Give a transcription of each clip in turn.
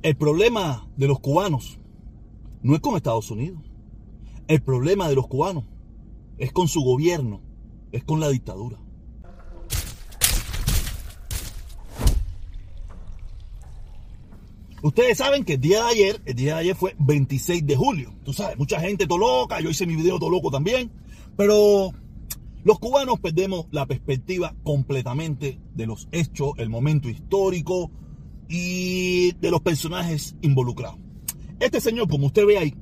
El problema de los cubanos no es con Estados Unidos. El problema de los cubanos es con su gobierno, es con la dictadura. Ustedes saben que el día de ayer, el día de ayer fue 26 de julio. Tú sabes, mucha gente todo loca, yo hice mi video todo loco también. Pero los cubanos perdemos la perspectiva completamente de los hechos, el momento histórico y de los personajes involucrados. Este señor, como usted ve ahí,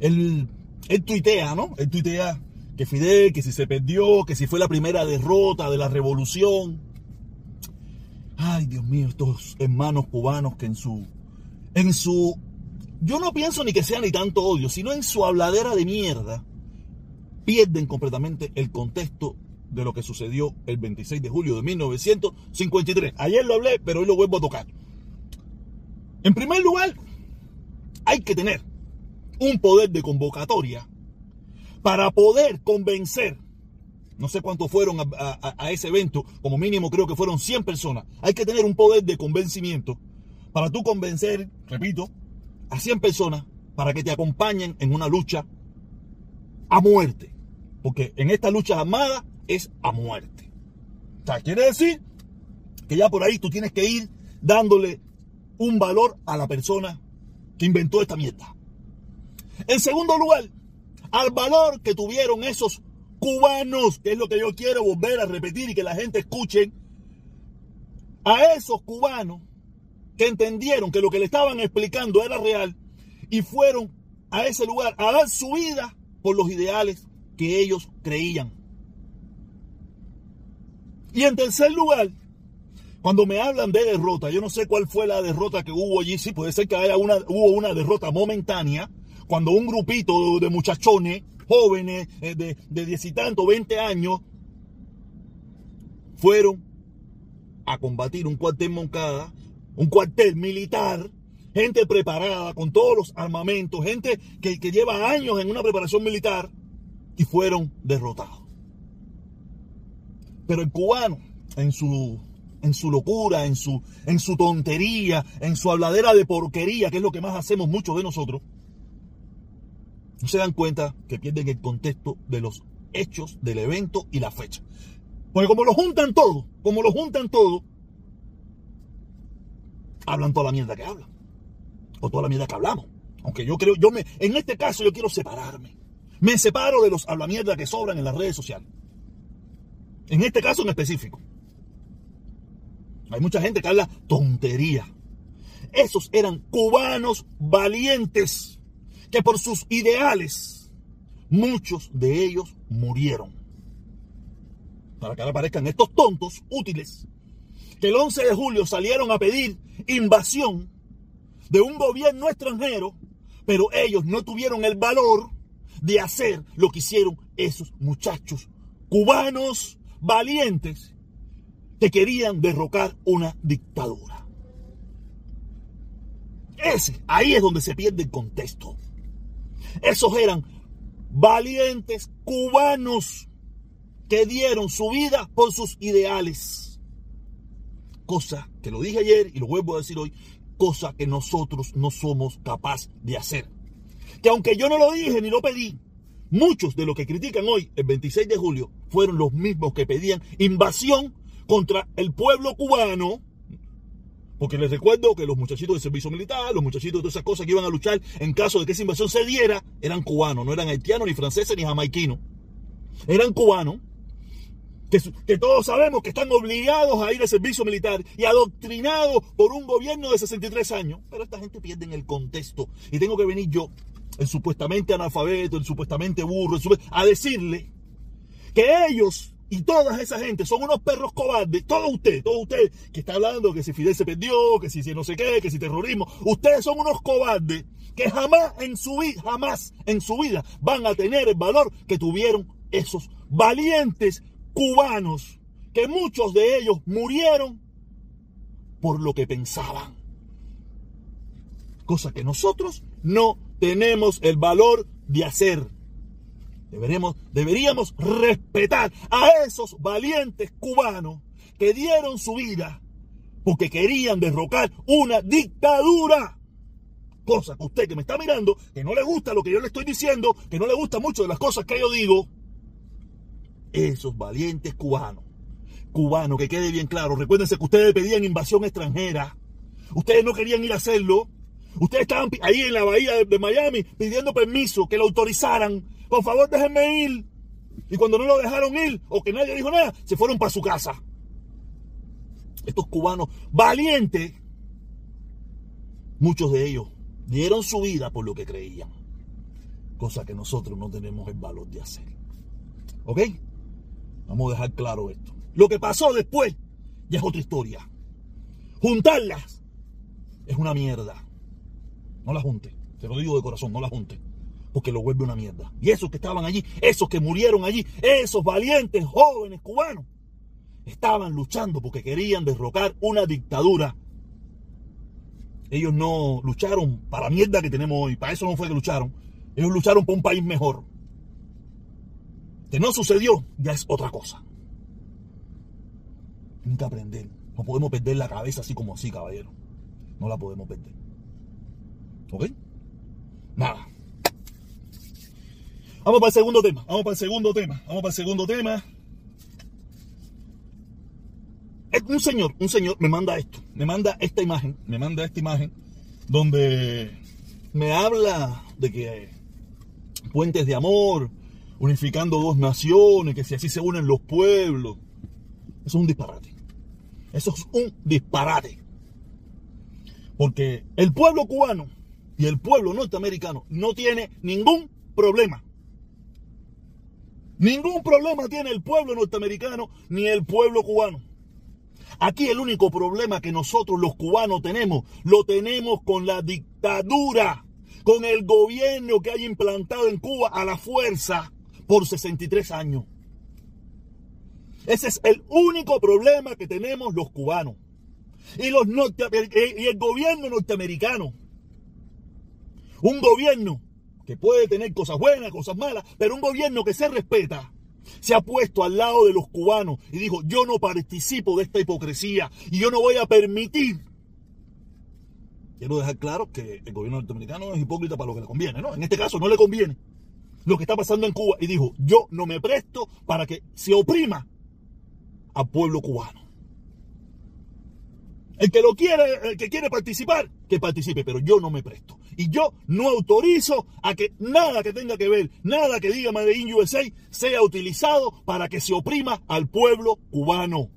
él, él tuitea, ¿no? Él tuitea que Fidel, que si se perdió, que si fue la primera derrota de la revolución. Ay, Dios mío, estos hermanos cubanos que en su en su yo no pienso ni que sea ni tanto odio, sino en su habladera de mierda pierden completamente el contexto de lo que sucedió el 26 de julio de 1953. Ayer lo hablé, pero hoy lo vuelvo a tocar. En primer lugar, hay que tener un poder de convocatoria para poder convencer, no sé cuántos fueron a, ese evento, como mínimo creo que fueron 100 personas, hay que tener un poder de convencimiento para tú convencer, repito, a 100 personas para que te acompañen en una lucha a muerte. Porque en esta lucha armada es a muerte. O sea, quiere decir que ya por ahí tú tienes que ir dándole un valor a la persona que inventó esta mierda. En segundo lugar, al valor que tuvieron esos cubanos, que es lo que yo quiero volver a repetir y que la gente escuche, a esos cubanos que entendieron que lo que le estaban explicando era real y fueron a ese lugar a dar su vida por los ideales que ellos creían. Y en tercer lugar, cuando me hablan de derrota, yo no sé cuál fue la derrota que hubo allí, sí, puede ser que haya una, hubo una derrota momentánea, cuando un grupito de muchachones, jóvenes, eh, de, diez y tanto, veinte años, fueron a combatir un cuartel Moncada, un cuartel militar, gente preparada con todos los armamentos, gente que, que lleva años en una preparación militar, y fueron derrotados. Pero el cubano, en su, en su locura, en su, en su tontería, en su habladera de porquería, que es lo que más hacemos muchos de nosotros, no se dan cuenta que pierden el contexto de los hechos del evento y la fecha. Porque como lo juntan todo, como lo juntan todo, hablan toda la mierda que hablan. O toda la mierda que hablamos. Aunque yo creo, yo me, en este caso yo quiero separarme. Me separo de los mierda que sobran en las redes sociales. En este caso en específico. Hay mucha gente que habla tontería. Esos eran cubanos valientes que por sus ideales, muchos de ellos murieron. Para que ahora aparezcan estos tontos útiles que el 11 de julio salieron a pedir invasión de un gobierno extranjero, pero ellos no tuvieron el valor de hacer lo que hicieron esos muchachos cubanos valientes que querían derrocar una dictadura. Ese, ahí es donde se pierde el contexto. Esos eran valientes cubanos que dieron su vida por sus ideales. Cosa que lo dije ayer y lo vuelvo a decir hoy, cosa que nosotros no somos capaces de hacer que aunque yo no lo dije ni lo pedí, muchos de los que critican hoy el 26 de julio fueron los mismos que pedían invasión contra el pueblo cubano. Porque les recuerdo que los muchachitos de servicio militar, los muchachitos de todas esas cosas que iban a luchar en caso de que esa invasión se diera, eran cubanos, no eran haitianos, ni franceses, ni jamaiquinos. Eran cubanos que, que, todos sabemos que están obligados a ir al servicio militar y adoctrinados por un gobierno de 63 años. Pero esta gente pierde el contexto. Y tengo que venir yo el supuestamente analfabeto, el supuestamente burro, a decirle que ellos y toda esa gente son unos perros cobardes, todo usted, todo usted que está hablando que si Fidel se perdió, que si no sé qué, que si terrorismo, ustedes son unos cobardes que jamás en su vida, jamás en su vida van a tener el valor que tuvieron esos valientes cubanos, que muchos de ellos murieron por lo que pensaban. Cosa que nosotros no tenemos el valor de hacer. Deberíamos respetar a esos valientes cubanos que dieron su vida porque querían derrocar una dictadura. Cosa que usted que me está mirando, que no le gusta lo que yo le estoy diciendo, que no le gusta mucho de las cosas que yo digo, esos valientes cubanos, cubanos, que quede bien claro, recuérdense que ustedes pedían invasión extranjera, ustedes no querían ir a hacerlo, ustedes estaban ahí en la bahía de Miami pidiendo permiso, que lo autorizaran, por favor déjenme ir. Y cuando no lo dejaron ir, o que nadie dijo nada, se fueron para su casa. Estos cubanos valientes, muchos de ellos dieron su vida por lo que creían. Cosa que nosotros no tenemos el valor de hacer. ¿Ok? Vamos a dejar claro esto. Lo que pasó después ya es otra historia. Juntarlas es una mierda. No la junte. Te lo digo de corazón, no la junte. Porque lo vuelve una mierda. Y esos que estaban allí, esos que murieron allí, esos valientes jóvenes cubanos, estaban luchando porque querían derrocar una dictadura. Ellos no lucharon para la mierda que tenemos hoy. Para eso no fue que lucharon. Ellos lucharon por un país mejor. Que no sucedió, ya es otra cosa. Nunca aprender. No podemos perder la cabeza así como así, caballero. No la podemos perder. ¿Ok? Nada. Vamos para el segundo tema. Vamos para el segundo tema. Vamos para el segundo tema. Un señor, un señor me manda esto. Me manda esta imagen. Me manda esta imagen. Donde me habla de que puentes de amor, unificando dos naciones, que si así se unen los pueblos. Eso es un disparate. Eso es un disparate. Porque el pueblo cubano y el pueblo norteamericano no tiene ningún problema. Ningún problema tiene el pueblo norteamericano ni el pueblo cubano. Aquí el único problema que nosotros los cubanos tenemos, lo tenemos con la dictadura, con el gobierno que hay implantado en Cuba a la fuerza por 63 años. Ese es el único problema que tenemos los cubanos. Y, los y el gobierno norteamericano. Un gobierno que puede tener cosas buenas, cosas malas, pero un gobierno que se respeta, se ha puesto al lado de los cubanos y dijo, yo no participo de esta hipocresía y yo no voy a permitir. Quiero dejar claro que el gobierno norteamericano es hipócrita para lo que le conviene, ¿no? En este caso no le conviene lo que está pasando en Cuba y dijo, yo no me presto para que se oprima al pueblo cubano. El que lo quiere, el que quiere participar, que participe, pero yo no me presto. Y yo no autorizo a que nada que tenga que ver, nada que diga Made in USA sea utilizado para que se oprima al pueblo cubano.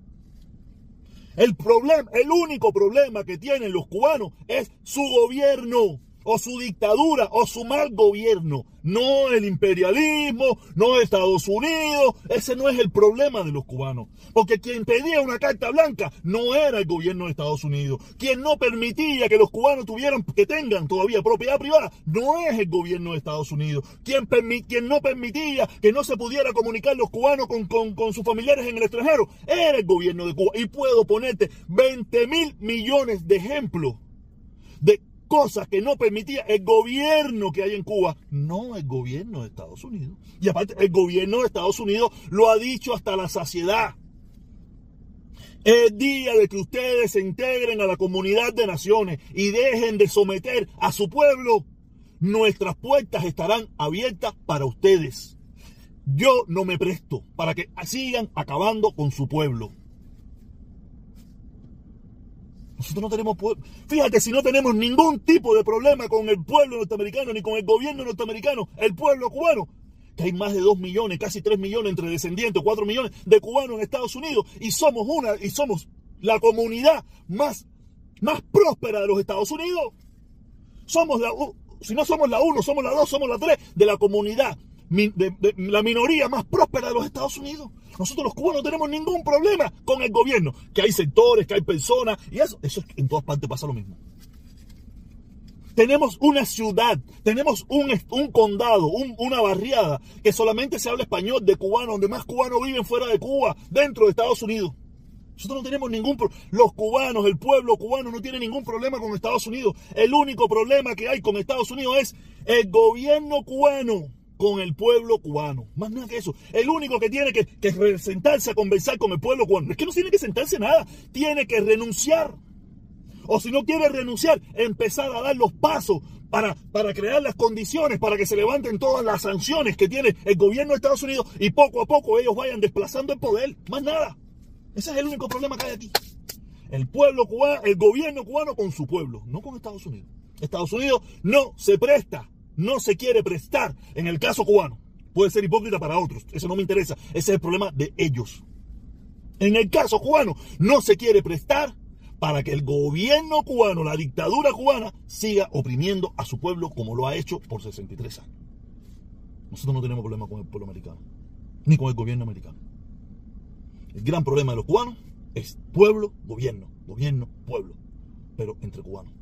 El problema, el único problema que tienen los cubanos es su gobierno o su dictadura o su mal gobierno. No el imperialismo, no Estados Unidos. Ese no es el problema de los cubanos. Porque quien pedía una carta blanca no era el gobierno de Estados Unidos. Quien no permitía que los cubanos tuvieran, que tengan todavía propiedad privada, no es el gobierno de Estados Unidos. Quien, quien no permitía que no se pudiera comunicar los cubanos con, con, con sus familiares en el extranjero, era el gobierno de Cuba. Y puedo ponerte 20 mil millones de ejemplos de cosas que no permitía el gobierno que hay en Cuba, no el gobierno de Estados Unidos. Y aparte, el gobierno de Estados Unidos lo ha dicho hasta la saciedad. Es día de que ustedes se integren a la comunidad de naciones y dejen de someter a su pueblo. Nuestras puertas estarán abiertas para ustedes. Yo no me presto para que sigan acabando con su pueblo. Nosotros no tenemos Fíjate, si no tenemos ningún tipo de problema con el pueblo norteamericano ni con el gobierno norteamericano, el pueblo cubano, que hay más de 2 millones, casi 3 millones entre descendientes, 4 millones de cubanos en Estados Unidos y somos una y somos la comunidad más, más próspera de los Estados Unidos. Somos si no somos la 1, somos la 2, somos la 3 de la comunidad la minoría más próspera de los Estados Unidos. Nosotros los cubanos no tenemos ningún problema con el gobierno, que hay sectores, que hay personas, y eso, eso en todas partes pasa lo mismo. Tenemos una ciudad, tenemos un, un condado, una barriada, que solamente se habla español de cubanos, donde más cubanos viven fuera de Cuba, dentro de Estados Unidos. Nosotros no tenemos ningún problema. Los cubanos, el pueblo cubano no tiene ningún problema con Estados Unidos. El único problema que hay con Estados Unidos es el gobierno cubano con el pueblo cubano. Más nada que eso. El único que tiene que, que sentarse a conversar con el pueblo cubano. Es que no tiene que sentarse nada. Tiene que renunciar. O si no quiere renunciar, empezar a dar los pasos para, para crear las condiciones para que se levanten todas las sanciones que tiene el gobierno de Estados Unidos y poco a poco ellos vayan desplazando el poder. Más nada. Ese es el único problema que hay aquí. El pueblo cubano, el gobierno cubano con su pueblo, no con Estados Unidos. Estados Unidos no se presta, no se quiere prestar en el caso cubano. Puede ser hipócrita para otros, eso no me interesa, ese es el problema de ellos. En el caso cubano no se quiere prestar para que el gobierno cubano, la dictadura cubana, siga oprimiendo a su pueblo como lo ha hecho por 63 años. Nosotros no tenemos problema con el pueblo americano, ni con el gobierno americano. El gran problema de los cubanos es pueblo, gobierno, gobierno, pueblo, pero entre cubanos.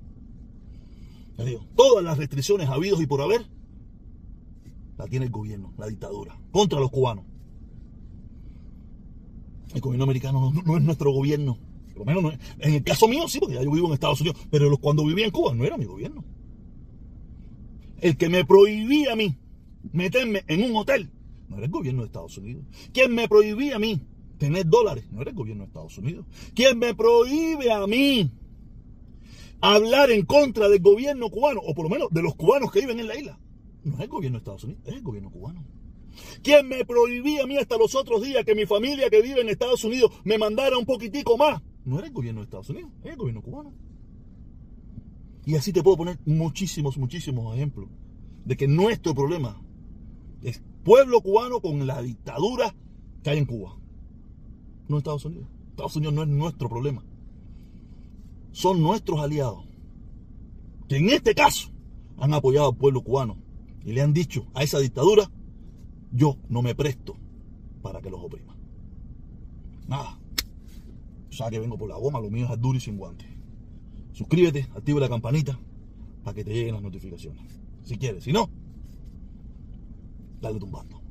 Digo, todas las restricciones habidos y por haber la tiene el gobierno, la dictadura, contra los cubanos. El gobierno americano no, es nuestro gobierno. Por lo menos en el caso mío sí, porque ya yo vivo en Estados Unidos, pero cuando vivía en Cuba no era mi gobierno. El que me prohibía a mí meterme en un hotel no era el gobierno de Estados Unidos. Quien me prohibía a mí tener dólares no era el gobierno de Estados Unidos. Quien me prohíbe a mí hablar en contra del gobierno cubano, o por lo menos de los cubanos que viven en la isla, no es el gobierno de Estados Unidos, es el gobierno cubano. ¿Quién me prohibía a mí hasta los otros días que mi familia que vive en Estados Unidos me mandara un poquitico más? No era el gobierno de Estados Unidos, es el gobierno cubano. Y así te puedo poner muchísimos, muchísimos ejemplos de que nuestro problema es pueblo cubano con la dictadura que hay en Cuba. No Estados Unidos. Estados Unidos no es nuestro problema. Son nuestros aliados que en este caso han apoyado al pueblo cubano y le han dicho a esa dictadura, yo no me presto para que los oprima. Nada. O sea que vengo por la goma, lo mío es duro y sin guantes. Suscríbete, activa la campanita para que te lleguen las notificaciones. Si quieres, si no, dale tumbando.